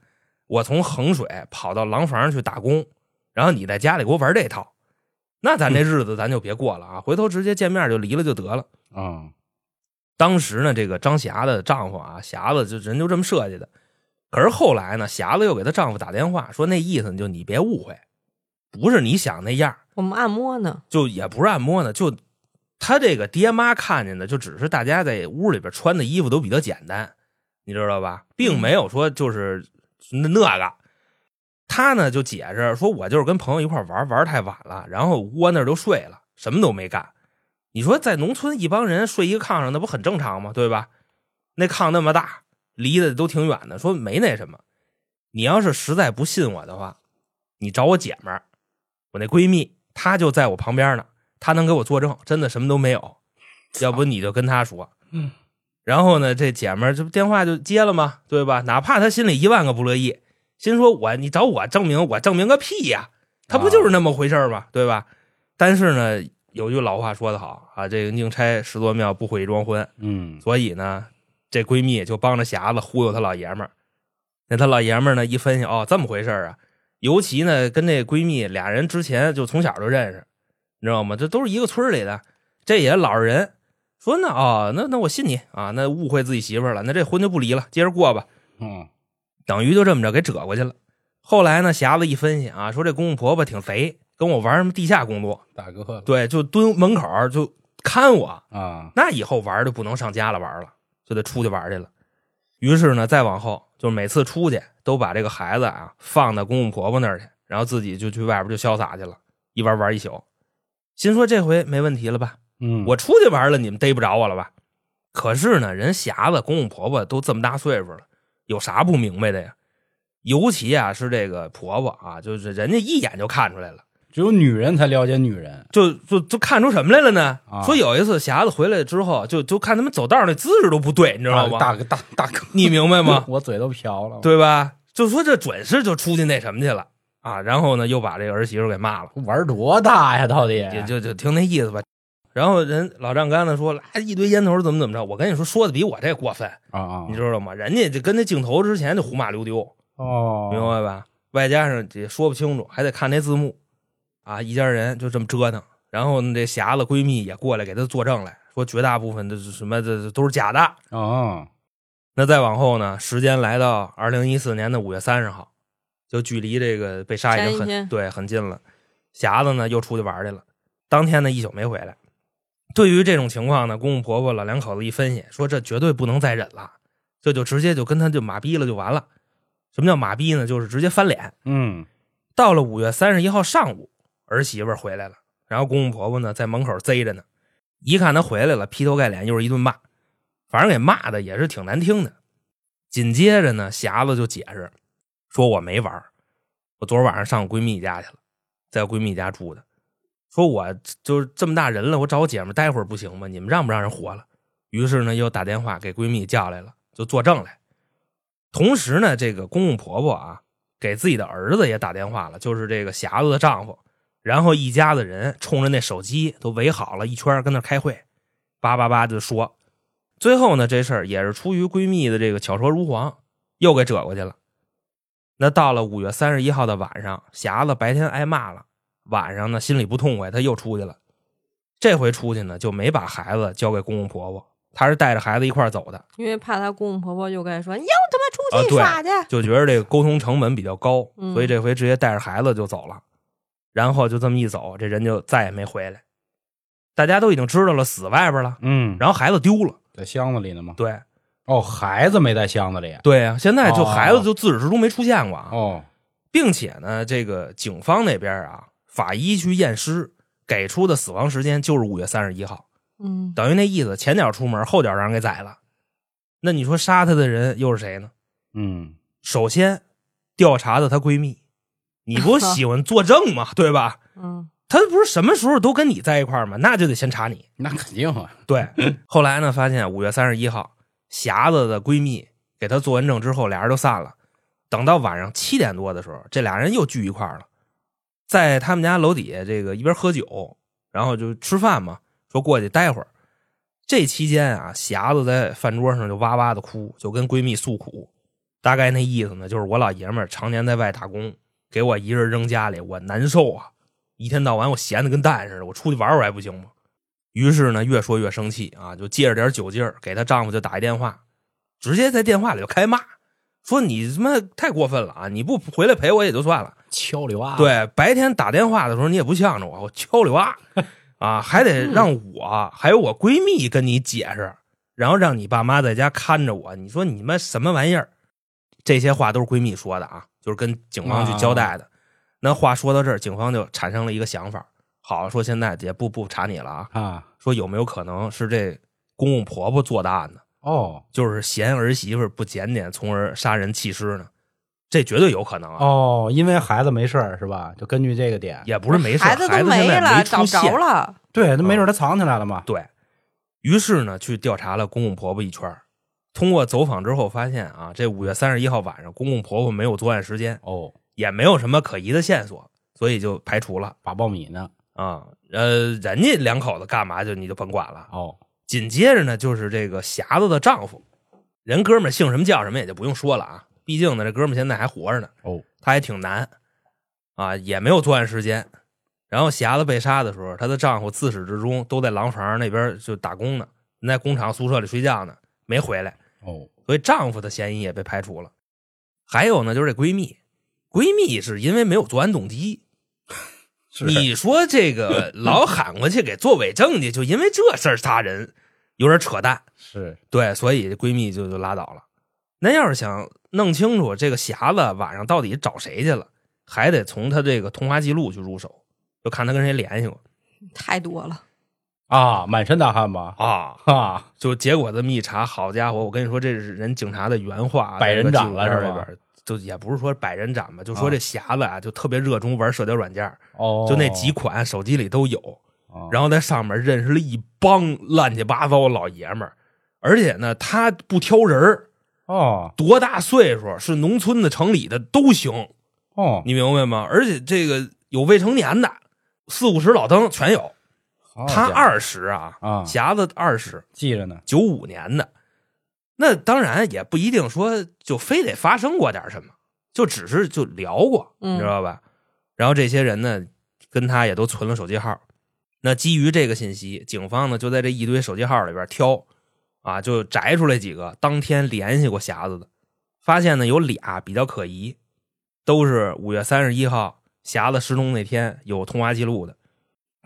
我从衡水跑到廊坊去打工，然后你在家里给我玩这套，那咱这日子咱就别过了啊，回头直接见面就离了就得了。嗯，当时呢，这个张霞的丈夫啊，霞子就人就这么设计的。可是后来呢，霞子又给她丈夫打电话说，那意思就你别误会，不是你想那样，我们按摩呢。就也不是按摩呢，就她这个爹妈看见的，就只是大家在屋里边穿的衣服都比较简单，你知道吧，并没有说就是那那个。他呢就解释说，我就是跟朋友一块玩，玩太晚了，然后窝那儿就睡了，什么都没干。你说在农村一帮人睡一个炕上，那不很正常吗？对吧？那炕那么大，离得都挺远的，说没那什么。你要是实在不信我的话，你找我姐们儿，我那闺蜜，她就在我旁边呢，她能给我作证，真的什么都没有。要不你就跟她说。嗯。然后呢，这姐们儿这不电话就接了吗？对吧？哪怕她心里一万个不乐意，心说我你找我证明，我证明个屁呀！她不就是那么回事儿吗？对吧？但是呢，有句老话说得好啊，这个宁拆十座庙，不毁一桩婚。嗯，所以呢，这闺蜜就帮着匣子忽悠她老爷们儿。那她老爷们儿呢，一分析哦，这么回事儿啊。尤其呢，跟这闺蜜俩人之前就从小就认识，你知道吗？这都是一个村儿里的，这也老实人。说那哦，那那我信你啊，那误会自己媳妇儿了，那这婚就不离了，接着过吧。嗯，等于就这么着给折过去了。后来呢，匣子一分析啊，说这公公婆婆挺贼，跟我玩什么地下工作，大哥，对，就蹲门口就看我，啊，那以后玩就不能上家了玩了，就得出去玩去了。于是呢，再往后就是每次出去都把这个孩子啊放到公公婆婆那儿去，然后自己就去外边就潇洒去了，一玩玩一宿。心说这回没问题了吧？嗯，我出去玩了，你们逮不着我了吧？可是呢，人匣子公公婆婆都这么大岁数了，有啥不明白的呀？尤其啊是这个婆婆啊，就是人家一眼就看出来了。只有女人才了解女人就就就看出什么来了呢？啊说有一次匣子回来之后，就就看他们走道那姿势都不对，你知道吗？啊大哥大大哥，你明白吗？我嘴都瓢了，对吧？就说这准是就出去那什么去了啊，然后呢又把这个儿媳妇给骂了，玩多大呀？到底也就就听那意思吧。然后人老丈杆子说，啊，一堆烟头怎么怎么着？我跟你说，说的比我这过分，啊啊，你知道吗？人家就跟那镜头之前就胡骂溜丢，哦，明白吧？外加上也说不清楚，还得看那字幕啊。一家人就这么折腾，然后呢，这匣子闺蜜也过来给她作证来说，绝大部分的什么这这都是假的。哦，那再往后呢，时间来到二零一四年的五月三十号，就距离这个被杀已经很对很近了。匣子呢又出去玩去了，当天呢一宿没回来。对于这种情况呢，公公婆婆老两口子一分析，说这绝对不能再忍了，这就直接就跟他就马逼了就完了。什么叫马逼呢？就是直接翻脸。嗯，到了五月三十一号上午，儿媳妇回来了，然后公公婆婆呢在门口贼着呢。一看她回来了，劈头盖脸又是一顿骂，反正给骂的也是挺难听的。紧接着呢，匣子就解释说：“我没玩我昨晚上上我闺蜜家去了，在我闺蜜家住的。说我就是这么大人了，我找我姐们待会儿不行吗？你们让不让人活了？”于是呢，又打电话给闺蜜叫来了，就作证来。同时呢，这个公公婆婆啊，给自己的儿子也打电话了，就是这个匣子的丈夫。然后一家子人冲着那手机都围好了一圈，跟那开会，叭叭叭就说。最后呢，这事儿也是出于闺蜜的这个巧舌如簧，又给折过去了。那到了五月三十一号的晚上，霞子白天挨骂了，晚上呢心里不痛快，她又出去了。这回出去呢，就没把孩子交给公公婆婆，他是带着孩子一块儿走的。因为怕她公公婆婆又该说你又他妈出去耍去，就觉得这个沟通成本比较高，嗯所以这回直接带着孩子就走了，然后就这么一走，这人就再也没回来。大家都已经知道了死外边了，嗯，然后孩子丢了。在箱子里呢吗？对哦，孩子没在箱子里。对啊，现在就哦孩子就自始至终没出现过啊，哦，并且呢，这个警方那边啊，法医去验尸给出的死亡时间就是五月三十一号，嗯，等于那意思前脚出门，后脚让人给宰了。那你说杀他的人又是谁呢？嗯，首先调查的她闺蜜，你不喜欢作证吗？对吧？嗯，他不是什么时候都跟你在一块儿吗？那就得先查你。那肯定啊。对，后来呢，发现五月三十一号，匣子的闺蜜给她做完证之后，俩人就散了。等到晚上七点多的时候，这俩人又聚一块儿了，在他们家楼底下这个一边喝酒，然后就吃饭嘛，说过去待会儿。这期间啊，匣子在饭桌上就哇哇的哭，就跟闺蜜诉苦，大概那意思呢，就是我老爷们儿常年在外打工，给我一人扔家里，我难受啊，一天到晚我闲的跟蛋似的，我出去玩玩还不行吗？于是呢，越说越生气啊，就借着点酒劲儿，给她丈夫就打一电话，直接在电话里就开骂，说你他妈太过分了啊！你不回来陪我也就算了，敲里哇。，对，白天打电话的时候你也不向着我，我敲你啊 啊，还得让我还有我闺蜜跟你解释，然后让你爸妈在家看着我。你说你们什么玩意儿？这些话都是闺蜜说的啊，就是跟警方去交代的。那话说到这儿，警方就产生了一个想法，好说现在也不不查你了啊，啊，说有没有可能是这公公婆婆做的案呢？哦就是嫌儿媳妇不检点，从而杀人弃尸呢？这绝对有可能啊！哦，因为孩子没事儿是吧？就根据这个点，也不是没事儿，孩子都现在了，没找着。了，对，那没准他藏起来了嘛。对于是呢，去调查了公公婆婆一圈儿通过走访之后，发现啊，这五月三十一号晚上，公公婆婆没有作案时间，哦，也没有什么可疑的线索，所以就排除了把苞米呢？啊。呃，人家两口子干嘛就你就甭管了。哦，紧接着呢，就是这个匣子的丈夫，人哥们儿姓什么叫什么也就不用说了啊，毕竟呢，这哥们儿现在还活着呢。哦，他也挺难啊，也没有作案时间。然后匣子被杀的时候，她的丈夫自始至终都在廊坊那边就打工呢，在工厂宿舍里睡觉呢，没回来，哦，所以丈夫的嫌疑也被排除了。还有呢，就是这闺蜜，闺蜜是因为没有作案动机，你说这个 老喊过去给作伪证据，就因为这事儿杀人，有点扯淡。是对，所以闺蜜就就拉倒了。那要是想弄清楚这个匣子晚上到底找谁去了，还得从她这个通话记录去入手，就看她跟谁联系过太多了。啊，满身大汗吧？啊。啊，就结果这么一查，好家伙，我跟你说，这是人警察的原话，百人斩了这里边就也不是说百人斩吧，就说这匣子啊，就特别热衷玩社交软件，哦，就那几款手机里都有。哦，然后在上面认识了一帮乱七八糟的老爷们儿，而且呢，他不挑人儿。哦。多大岁数，是农村的、城里的都行，哦，你明白吗？而且这个有未成年的，四五十老登全有。他二十啊，啊匣子二十，记着呢，九五年的。那当然也不一定说就非得发生过点什么，就只是就聊过，嗯你知道吧？然后这些人呢，跟他也都存了手机号。那基于这个信息，警方呢就在这一堆手机号里边挑，啊，就摘出来几个当天联系过匣子的，发现呢有俩比较可疑，都是五月三十一号匣子失踪那天有通话记录的。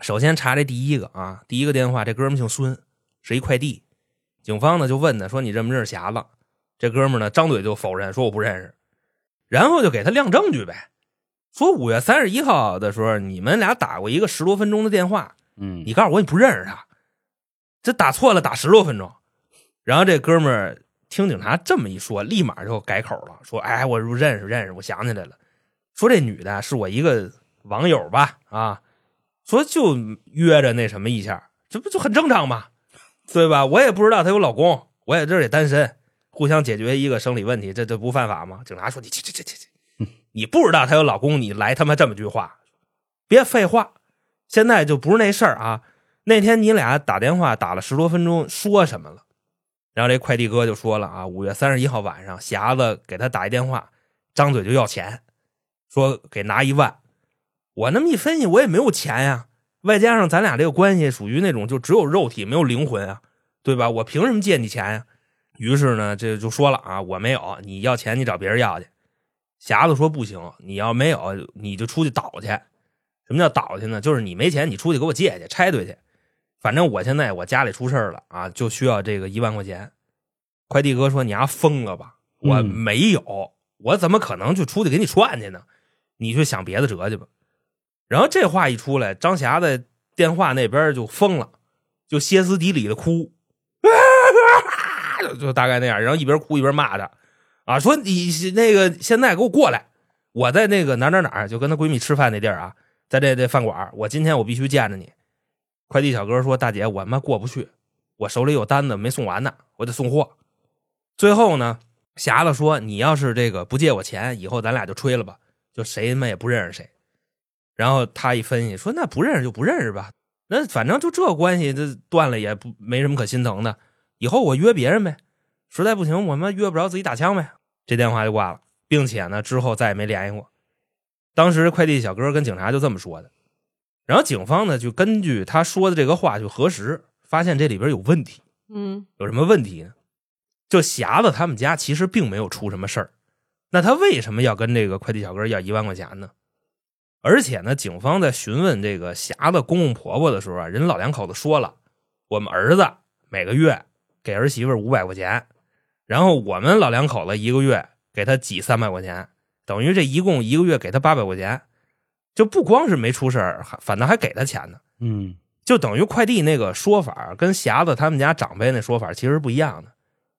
首先查这第一个啊，第一个电话，这哥们儿姓孙，是一快递。警方呢就问他说：“你认不认识匣子？”这哥们儿呢张嘴就否认，说我不认识，然后就给他亮证据呗，说五月三十一号的时候你们俩打过一个十多分钟的电话，嗯，你告诉我你不认识他，这打错了，打十多分钟。然后这哥们儿听警察这么一说，立马就改口了，说：“哎，我认识认识，我想起来了，说这女的是我一个网友吧？啊，说就约着那什么一下，这不就很正常吗？对吧？我也不知道她有老公，我也这也单身，互相解决一个生理问题，这这不犯法吗？”警察说：“你去去去去去，你不知道她有老公，你来他妈这么句话，别废话。”现在就不是那事儿啊。那天你俩打电话打了十多分钟，说什么了？然后这快递哥就说了啊，五月三十一号晚上，匣子给他打一电话，张嘴就要钱，说给拿一万。我那么一分析，我也没有钱呀，外加上咱俩这个关系属于那种就只有肉体没有灵魂啊，对吧？我凭什么借你钱呀？于是呢，这就说了啊，我没有，你要钱你找别人要去。匣子说不行，你要没有，你就出去倒去。什么叫倒去呢？就是你没钱，你出去给我借去，拆对去。反正我现在我家里出事儿了啊，就需要这个一万块钱。快递哥说：“你丫疯了吧？我嗯没有，我怎么可能就出去给你串去呢？你去想别的辙去吧。”然后这话一出来，张霞在电话那边就疯了，就歇斯底里的哭，就 就大概那样，然后一边哭一边骂他，啊，说你那个现在给我过来，我在那个哪哪哪，就跟她闺蜜吃饭那地儿啊，在这这饭馆，我今天我必须见着你。快递小哥说：“大姐，我他妈过不去，我手里有单子没送完呢，我得送货。”最后呢，霞子说：“你要是这个不借我钱，以后咱俩就吹了吧，就谁他妈也不认识谁。”然后他一分析说：“那不认识就不认识吧，那反正就这关系，这断了也不没什么可心疼的。以后我约别人呗，实在不行我他妈约不着自己打枪呗。”这电话就挂了，并且呢之后再也没联系过。当时快递小哥跟警察就这么说的。然后警方呢就根据他说的这个话去核实，发现这里边有问题。嗯有什么问题呢？就匣子他们家其实并没有出什么事儿，那他为什么要跟这个快递小哥要一万块钱呢？而且呢，警方在询问这个霞的公公婆婆的时候啊，人老两口子说了，我们儿子每个月给儿媳妇五百块钱，然后我们老两口子一个月给他挤三百块钱，等于这一共一个月给他八百块钱，就不光是没出事儿，还反倒还给他钱呢。嗯就等于快递那个说法跟霞子他们家长辈那说法其实不一样的。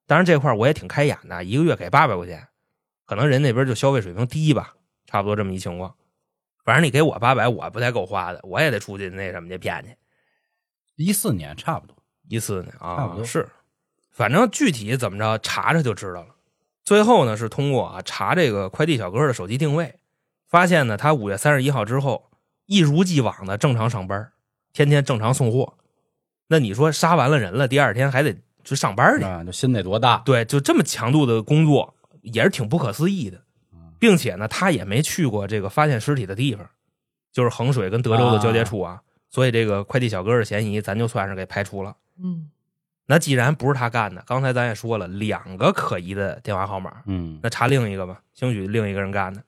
当然这块我也挺开眼的，一个月给八百块钱，可能人那边就消费水平低吧，差不多这么一情况。反正你给我八百，我不太够花的，我也得出去那什么去骗去。一四年差不多，一四年啊差不多啊是，反正具体怎么着查查就知道了。最后呢是通过啊查这个快递小哥的手机定位，发现呢他五月三十一号之后一如既往的正常上班，天天正常送货。那你说杀完了人了，第二天还得去上班去，啊，就心得多大？对，就这么强度的工作也是挺不可思议的，并且呢，他也没去过这个发现尸体的地方，就是衡水跟德州的交界处啊，所以这个快递小哥的嫌疑咱就算是给排除了。嗯那既然不是他干的，刚才咱也说了，两个可疑的电话号码，嗯那查另一个吧，兴许另一个人干的。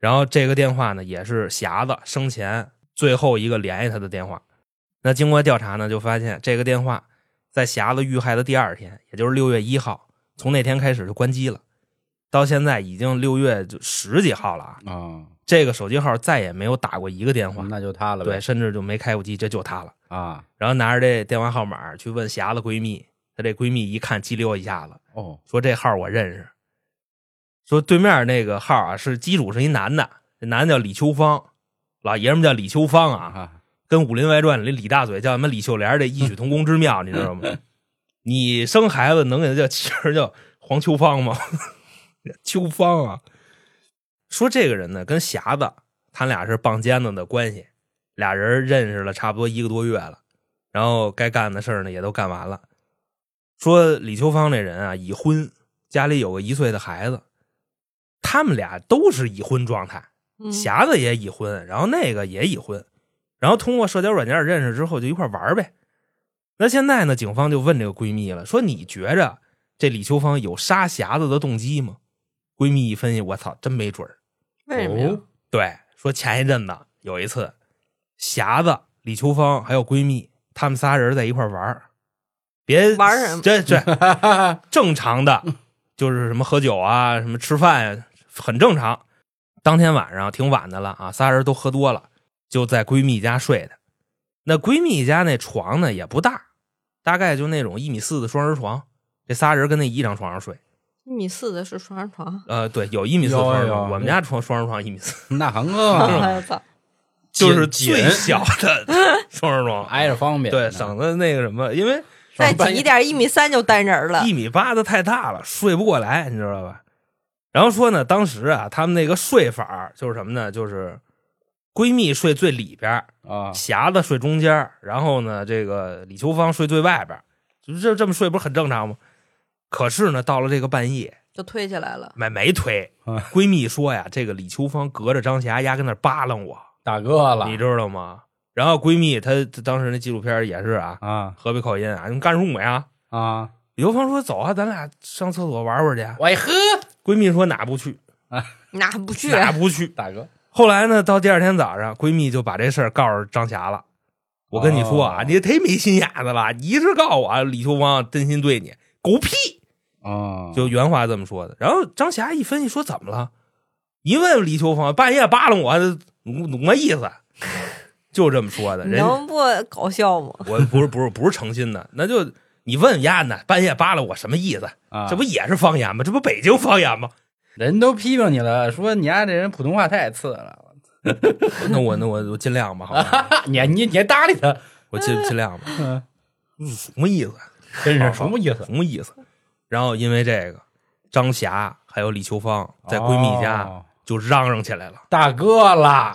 然后这个电话呢，也是匣子生前最后一个联系他的电话。那经过调查呢，就发现这个电话在匣子遇害的第二天，也就是六月一号，从那天开始就关机了，到现在已经六月就十几号了啊。啊，这个手机号再也没有打过一个电话，那就他了呗。对，甚至就没开过机，这就他了。啊，然后拿着这电话号码去问霞子闺蜜，她这闺蜜一看激溜一下子，哦，说这号我认识，说对面那个号啊是机主是一男的，这男的叫李秋芳，老爷们叫李秋芳啊，啊，跟《武林外传》里李大嘴叫什么李秀莲这异曲同工之妙，你知道吗？你生孩子能给他叫妻儿叫黄秋芳吗？秋芳啊，说这个人呢跟匣子他俩是棒尖子的关系，俩人认识了差不多一个多月了，然后该干的事儿呢也都干完了。说李秋芳这人啊已婚，家里有个一岁的孩子，他们俩都是已婚状态。嗯匣子也已婚，然后那个也已婚，然后通过社交软件认识之后就一块玩呗。那现在呢，警方就问这个闺蜜了，说你觉着这李秋芳有杀匣子的动机吗？闺蜜一分析，我操，真没准儿。为什么对，说前一阵子有一次，霞子、李秋芳还有闺蜜，她们仨人在一块玩儿别玩什么这这 正常的，就是什么喝酒啊，什么吃饭呀、很正常。当天晚上挺晚的了啊，仨人都喝多了，就在闺蜜家睡的。那闺蜜家那床呢也不大，大概就那种一米四的双人床，这仨人跟那一张床上睡。一米四的是双人床，呃，对，有一米四的双人床，有我们家床双人床一米四，那很哎啊，操！就是最小的双人床。挨着方便。对，省得那个什么，因为再挤一点，一米三就单人了。一米八的太大了，睡不过来，你知道吧？然后说呢，当时啊，他们那个睡法就是什么呢？就是闺蜜睡最里边，啊，匣子睡中间，然后呢，这个李秋芳睡最外边，就是这这么睡不是很正常吗？可是呢，到了这个半夜，就推起来了。没没推啊，闺蜜说呀，这个李秋芳隔着张霞，丫跟那扒拉我，大哥了你知道吗？然后闺蜜她她当时那纪录片也是啊，啊河北口音啊，你干什么呀？啊！李秋芳说：“走啊，咱俩上厕所玩玩去。我一喝，”闺蜜说：“哪不去啊？哪不去？哪不去大哥，？”后来呢，到第二天早上，闺蜜就把这事儿告诉张霞了。我跟你说啊，哦你忒没心眼子了！你是告诉我李秋芳真心对你，狗屁！啊，就原话这么说的。然后张霞一分析说：“怎么了？”一问李秋芳，半夜扒拉我，怎么意思？就这么说的。人能不搞笑吗？我不是不是不是诚心的，那就你问丫呢，半夜扒拉我什么意思？啊这不也是方言吗？这不北京方言吗？人都批评你了，说你家这人普通话太次了。那我那我我尽量吧，好吧，你你你还搭理他，我尽尽量吧。嗯什么意思？真是什么意思？什么意思？然后因为这个，张霞还有李秋芳在闺蜜家哦。就嚷嚷起来了，大哥了，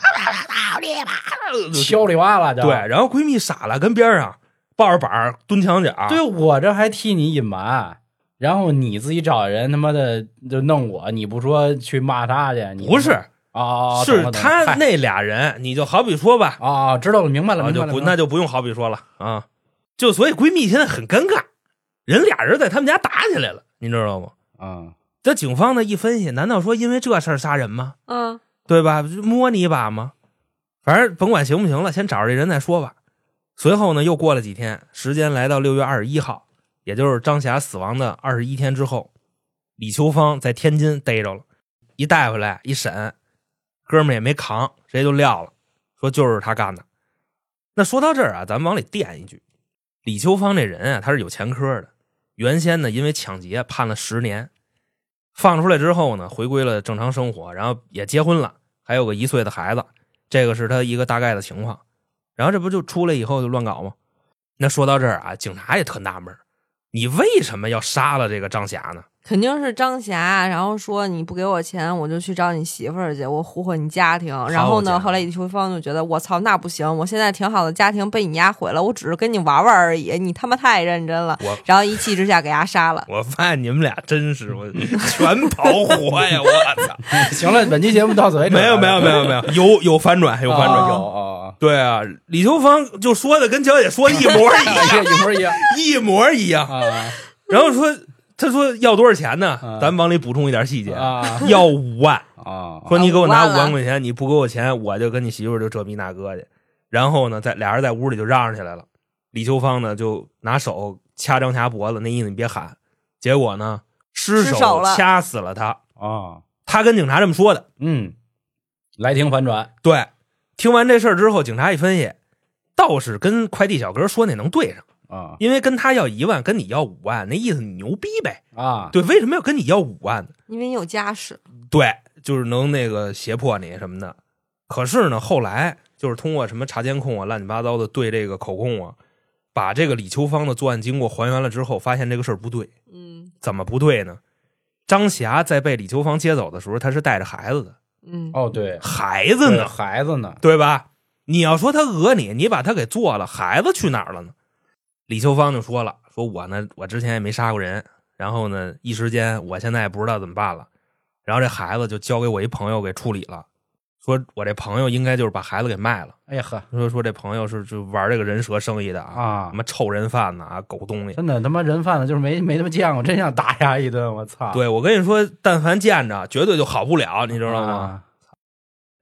敲里哇啦就对，然后闺蜜傻了，跟边上抱着板蹲墙角，对我这还替你隐瞒，然后你自己找人他妈的就弄我，你不说去骂他去？你不是，哦，是他那俩人，你就好比说吧，哦，知道了，明白了，那，就明白了，不那就不用好比说了啊，就所以闺蜜现在很尴尬，人俩人在他们家打起来了，你知道吗？啊这警方呢一分析，难道说因为这事儿杀人吗？嗯，对吧？摸你一把吗？反正甭管行不行了，先找着这人再说吧。随后呢，又过了几天，时间来到六月二十一号，也就是张霞死亡的二十一天之后，李秋芳在天津逮着了，一带回来一审，哥们儿也没扛，直接就撂了，说就是他干的。那说到这儿啊，咱们往里垫一句，李秋芳这人啊，他是有前科的，原先呢因为抢劫判了十年，放出来之后呢，回归了正常生活，然后也结婚了，还有个一岁的孩子，这个是他一个大概的情况。然后这不就出来以后就乱搞吗？那说到这儿啊，警察也特纳闷你为什么要杀了这个张霞呢？肯定是张霞，然后说你不给我钱，我就去找你媳妇儿去，我糊混你家庭。然后呢，后来李秋芳就觉得我操，那不行，我现在挺好的家庭被你丫毁了，我只是跟你玩玩而已，你他妈太认真了。然后一气之下给丫杀了。我发现你们俩真是我全跑火呀！我操！行了，本期节目到此为止。没有没有没有没有，有有反转，有反转哦有。哦对啊，李秋芳就说的跟娇姐说的一模一哦，样，一模一样一模一样。啊然后说，他说要多少钱呢啊？咱往里补充一点细节，啊 要五万。啊！说你给我拿五万块钱，你不给我钱，我就跟你媳妇儿就这逼那哥去。然后呢，在俩人在屋里就嚷嚷起来了。李秋芳呢就拿手掐张霞脖子，那意思你别喊。结果呢，失失手了掐死了他。啊，他跟警察这么说的。嗯，来庭反转，对，听完这事儿之后，警察一分析，倒是跟快递小哥说那能对上，啊因为跟他要一万，跟你要五万，那意思你牛逼呗。啊，对，为什么要跟你要五万呢？因为你有家室，对，就是能那个胁迫你什么的。可是呢，后来就是通过什么查监控啊、乱七八糟的对这个口供啊，把这个李秋芳的作案经过还原了之后，发现这个事儿不对。嗯怎么不对呢？张霞在被李秋芳接走的时候，她是带着孩子的，嗯，哦对，孩子呢，孩子呢，对吧？你要说他讹你，你把他给做了，孩子去哪儿了呢？李秋芳就说了，说我呢，我之前也没杀过人，然后呢，一时间我现在也不知道怎么办了，然后这孩子就交给我一朋友给处理了，说我这朋友应该就是把孩子给卖了，哎呀呵说说这朋友是就玩这个人蛇生意的啊，啊什，么臭人贩子啊，狗东西。真的他妈人贩子就是没没他妈见过，真想打压一顿，我操！对我跟你说，但凡见着，绝对就好不了，你你知道吗？？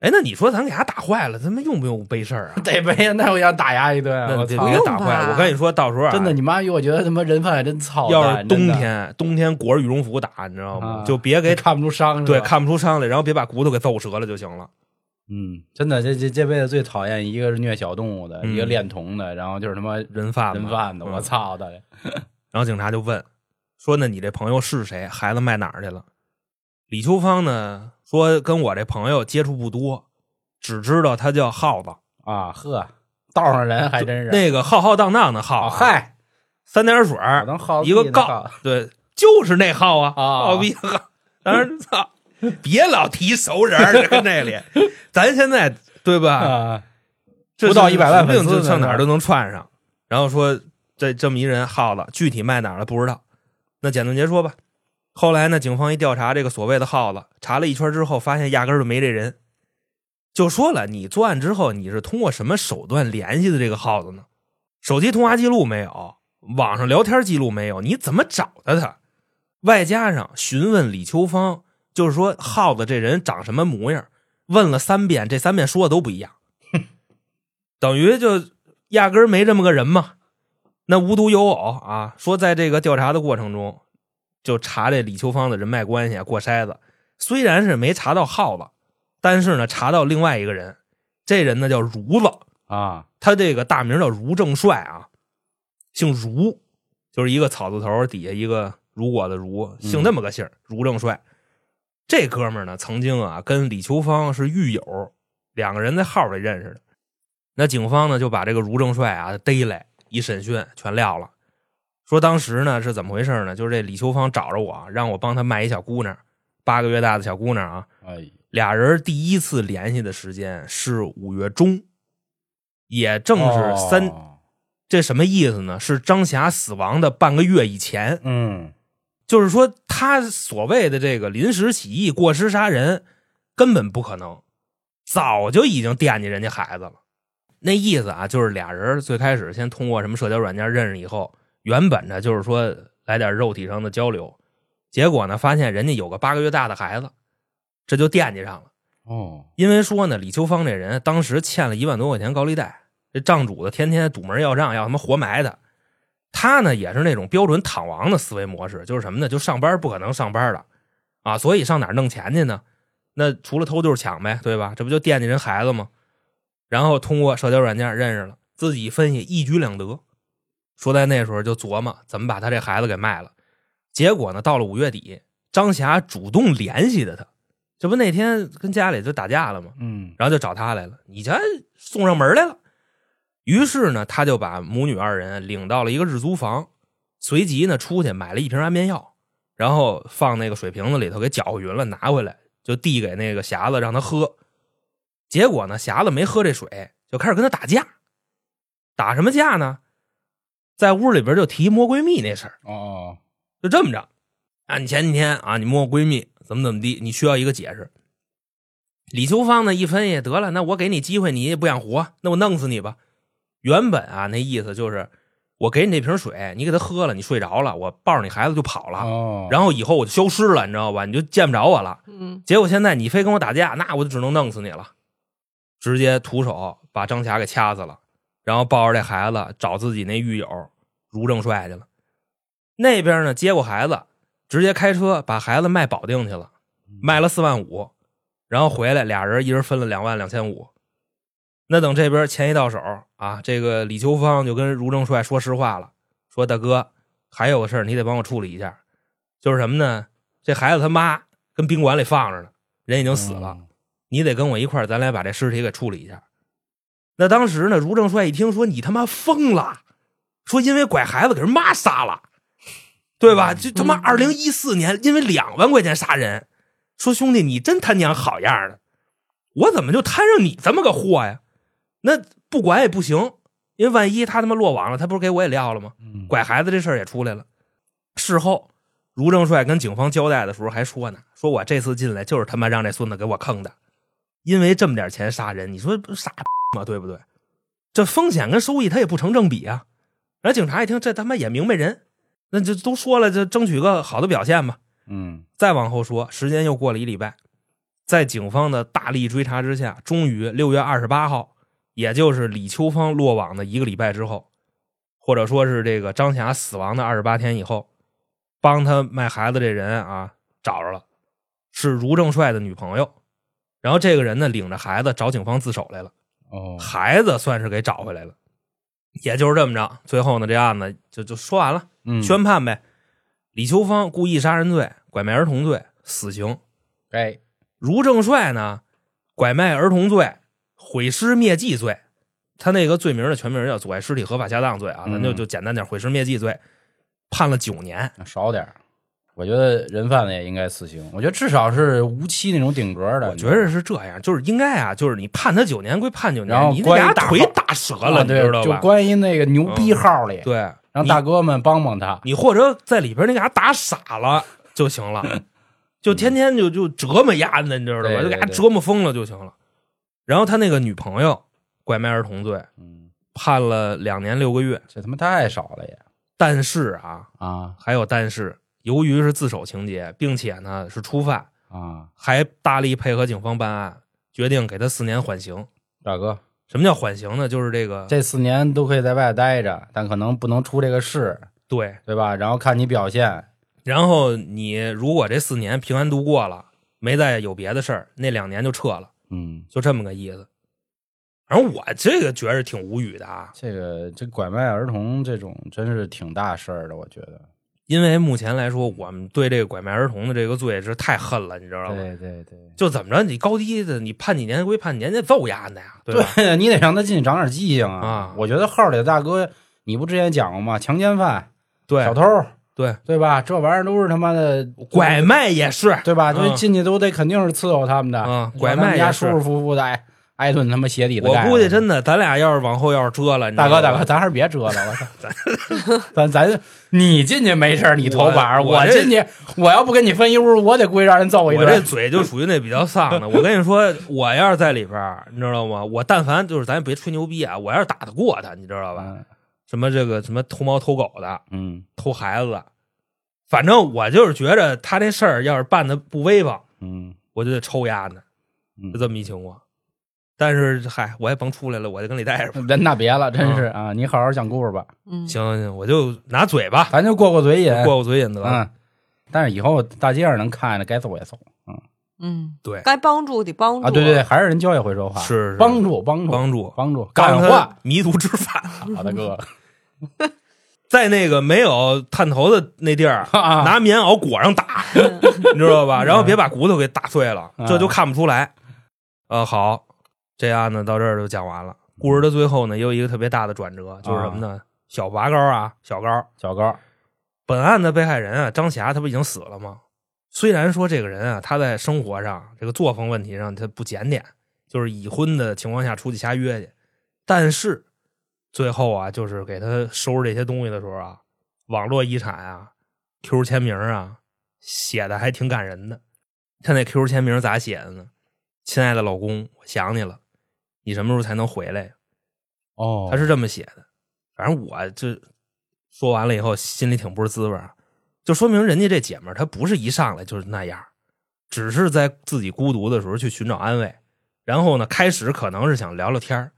哎，那你说咱给他打坏了，他们用不用背事儿啊？得呗，那我想打压一顿，那得我操给！他打坏了。我跟你说，到时候啊，真的，你妈逼！我觉得他妈人贩子真操蛋。要是冬天，冬天裹着羽绒服打，你知道吗？啊就别给看不出伤，来对看不出伤来，然后别把骨头给揍折了就行了。嗯，真的，这这这辈子最讨厌一个是虐小动物的，嗯一个恋童的，然后就是他妈人贩子，人贩子，嗯我！操的！然后警察就问说：“那你这朋友是谁？孩子卖哪儿去了？”李秋芳呢说：“跟我这朋友接触不多，只知道他叫耗子，啊呵，道上人还真是那个浩浩荡荡的浩啊啊，嗨，三点水儿能耗一个告对，就是那浩啊，逼浩。当然，操，别老提熟人儿跟这里，咱现在对吧？啊，这不到是100万粉丝指定就上哪儿都能串上。然后说这这么一人耗子，具体卖哪儿了不知道。那简短截说吧。后来呢，警方一调查这个所谓的耗子，查了一圈之后，发现压根儿就没这人。就说了，你作案之后，你是通过什么手段联系的这个耗子呢？手机通话记录没有，网上聊天记录没有，你怎么找的他？外加上询问李秋芳，就是说耗子这人长什么模样，问了三遍，这三遍说的都不一样，等于就压根儿没这么个人嘛。那无独有偶啊，说在这个调查的过程中，就查这李秋芳的人脉关系啊过筛子，虽然是没查到耗子，但是呢查到另外一个人，这人呢叫如子，啊，他这个大名叫如正帅啊，姓如，就是一个草字头底下一个如果的如，姓那么个姓儿如正帅。这哥们儿呢，曾经啊跟李秋芳是狱友，两个人在号里认识的。那警方呢就把这个如正帅啊逮来一审讯，全撂了。说当时呢是怎么回事呢？就是这李秋芳找着我，让我帮他卖一小姑娘，八个月大的小姑娘啊。哎，俩人第一次联系的时间是五月中，也正是三，哦这什么意思呢？是张霞死亡的半个月以前，嗯，就是说他所谓的这个临时起意、过失杀人，根本不可能，早就已经惦记人家孩子了。那意思啊，就是俩人最开始先通过什么社交软件认识以后，原本呢就是说来点肉体上的交流，结果呢发现人家有个八个月大的孩子，这就惦记上了。哦，因为说呢，李秋芳这人当时欠了一万多块钱高利贷，这账主子天天堵门要账，要他妈活埋他。他呢也是那种标准躺王的思维模式，就是什么呢？就上班不可能上班的啊，所以上哪弄钱去呢？那除了偷就是抢呗，对吧？这不就惦记人孩子吗？然后通过社交软件认识了，自己分析一举两得，说在那时候就琢磨怎么把他这孩子给卖了。结果呢，到了五月底，张霞主动联系的他，这不那天跟家里就打架了吗？嗯，然后就找他来了，你瞧送上门来了。于是呢，他就把母女二人领到了一个日租房，随即呢出去买了一瓶安眠药，然后放那个水瓶子里头给搅和匀了，拿回来就递给那个匣子让他喝。结果呢，匣子没喝这水，就开始跟他打架。打什么架呢？在屋里边就提摸闺蜜那事儿。哦，就这么着，啊，你前几天啊，你摸我闺蜜怎么怎么地，你需要一个解释。李秋芳呢一分析，得了，那我给你机会，你也不想活，那我弄死你吧。原本啊，那意思就是我给你那瓶水，你给他喝了，你睡着了，我抱着你孩子就跑了，哦，然后以后我就消失了，你知道吧？你就见不着我了。嗯，结果现在你非跟我打架，那我就只能弄死你了。直接徒手把张霞给掐死了，然后抱着这孩子找自己那狱友如正帅去了。那边呢接过孩子，直接开车把孩子卖保定去了，卖了四万五，然后回来俩人一人分了两万两千五。那等这边钱一到手啊，这个李秋芳就跟如正帅说实话了，说大哥还有个事儿你得帮我处理一下，就是什么呢？这孩子他妈跟宾馆里放着呢，人已经死了。嗯你得跟我一块儿，咱俩把这尸体给处理一下。那当时呢，卢正帅一听说你他妈疯了，说因为拐孩子给人妈杀了，对吧？就他妈二零一四年因为两万块钱杀人，说兄弟你真他娘好样的，我怎么就摊上你这么个货呀？那不管也不行，因为万一他他妈落网了，他不是给我也撂了吗？嗯拐孩子这事儿也出来了。事后，卢正帅跟警方交代的时候还说呢，说我这次进来就是他妈让这孙子给我坑的，因为这么点钱杀人，你说不傻逼吗？对不对？这风险跟收益他也不成正比啊。然后警察一听，这他妈也明白人，那就都说了，就争取个好的表现吧。嗯再往后说，时间又过了一礼拜，在警方的大力追查之下，终于六月二十八号，也就是李秋芳落网的一个礼拜之后，或者说是这个张霞死亡的二十八天以后，帮他卖孩子这人啊找着了，是卢正帅的女朋友。然后这个人呢，领着孩子找警方自首来了，哦孩子算是给找回来了。也就是这么着，最后呢，这案子就就说完了。嗯宣判呗。李秋芳故意杀人罪、拐卖儿童罪，死刑；哎卢正帅呢，拐卖儿童罪、毁尸灭迹罪。他那个罪名的全名叫阻碍尸体合法下葬罪啊，咱就嗯就简单点，毁尸灭迹罪，判了九年。少点儿我觉得人贩子也应该死刑，我觉得至少是无期那种顶格的。我觉得是这样，就是应该啊，就是你判他九年归判九然后年，你得给他关一大号腿打折啊了，你知道吧？就关于那个牛逼号里，对，让大哥们帮帮他。你或者在里边你给他打傻了就行了，就天天就就折磨丫的，你知道吧？对对就给他折磨疯了就行了。然后他那个女朋友拐卖儿童罪嗯，判了两年六个月，这他妈太少了也但是啊，啊还有但是，由于是自首情节，并且呢是初犯，啊！还大力配合警方办案，决定给他四年缓刑。大哥，什么叫缓刑呢？就是这个这四年都可以在外待着，但可能不能出这个事，对。对吧？然后看你表现。然后你如果这四年平安度过了，没再有别的事儿，那两年就撤了。嗯，就这么个意思。反正我这个觉着挺无语的啊，这个这拐卖儿童这种真是挺大事儿的，我觉得。因为目前来说，我们对这个拐卖儿童的这个罪是太恨了，你知道吗？对对对，就怎么着，你高低的，你判几年归判几年，得揍丫的呀，对你得让他进去长点记性啊我觉得号里的大哥，你不之前讲过吗？强奸犯、对小偷，对，对吧？这玩意儿都是他妈的拐，卖也是，对吧？嗯进去都得肯定是伺候他们的，嗯拐卖也是舒舒服服的挨挨顿他妈鞋底子我估计真的，咱俩要是往后要是遮了，大哥，大哥，咱还是别折了，我操！咱咱你进去没事儿你头板儿，我进去，我要不跟你分一屋，我得归让人揍一顿我这。嘴就属于那比较丧的。我跟你说，我要是在里边儿，你知道吗？我但凡就是咱也别吹牛逼啊，我要是打得过他，你知道吧？嗯什么这个什么偷猫偷狗的，嗯偷孩子的，反正我就是觉着他这事儿要是办的不威风，嗯我就得抽丫呢，嗯就这么一情况。但是嗨，我也甭出来了，我就跟里待着吧。人那别了，真是啊！你好好讲故事吧，嗯，行行，我就拿嘴吧咱就过过嘴瘾。过过嘴瘾得了。嗯，但是以后大街上能看见，该揍也揍。嗯嗯，对该帮助得帮助啊，对对对，还是人教也会说话，是是帮助帮助帮助帮助，感化。迷途知返。好的哥，在那个没有探头的那地儿，啊拿棉袄裹上打，你知道吧？然后别把骨头给打碎了，嗯这就看不出来。呃，好，这案子到这儿就讲完了。故事的最后呢，也有一个特别大的转折，就是什么呢？小拔高啊，小高，小高，本案的被害人啊，张霞，他不已经死了吗？虽然说这个人啊，他在生活上这个作风问题上他不检点，就是已婚的情况下出去瞎约去，但是最后啊，就是给他收拾这些东西的时候啊，网络遗产啊、Q 签名啊，写的还挺感人的。他那 Q 签名咋写的呢？亲爱的老公，我想你了，你什么时候才能回来？哦，他是这么写的。反正我这说完了以后，心里挺不是滋味儿啊，就说明人家这姐们儿她不是一上来就是那样，只是在自己孤独的时候去寻找安慰，然后呢，开始可能是想聊聊天儿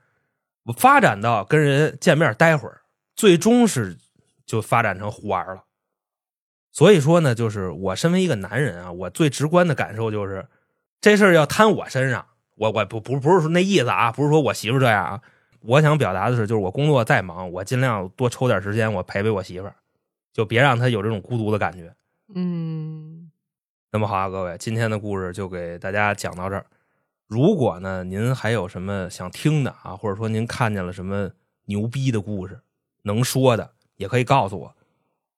我发展到跟人见面待会儿，最终是就发展成胡玩了。所以说呢，就是我身为一个男人啊，我最直观的感受就是，这事儿要摊我身上，我我不不不是说那意思啊，不是说我媳妇这样啊，我想表达的是，就是我工作再忙，我尽量多抽点时间，我陪陪我媳妇儿，就别让她有这种孤独的感觉。嗯，那么好啊，各位，今天的故事就给大家讲到这儿。如果呢，您还有什么想听的啊，或者说您看见了什么牛逼的故事，能说的，也可以告诉我。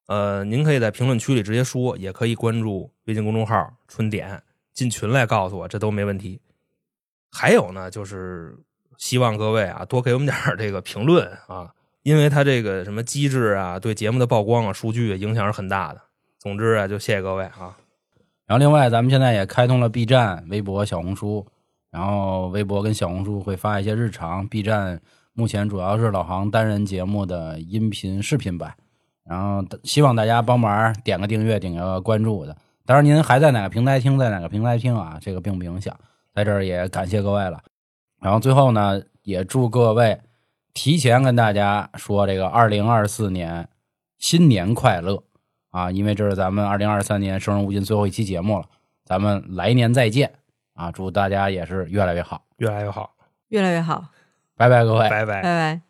呃，您可以在评论区里直接说，也可以关注微信公众号“春点”，进群来告诉我，这都没问题。还有呢，就是希望各位啊，多给我们点儿这个评论啊，因为它这个什么机制啊，对节目的曝光啊、数据影响是很大的。总之啊，就谢谢各位啊。然后另外，咱们现在也开通了 B 站、微博、小红书，然后微博跟小红书会发一些日常，B 站目前主要是老航单人节目的音频、视频版，然后希望大家帮忙点个订阅、点个关注的。当然，您还在哪个平台听，在哪个平台听啊，这个并不影响。在这儿也感谢各位了。然后最后呢，也祝各位提前跟大家说这个二零二四年新年快乐。啊，因为这是咱们二零二三年《生人勿近》最后一期节目了，咱们来年再见啊！祝大家也是越来越好，越来越好，越来越好，拜拜，各位。拜拜拜。拜。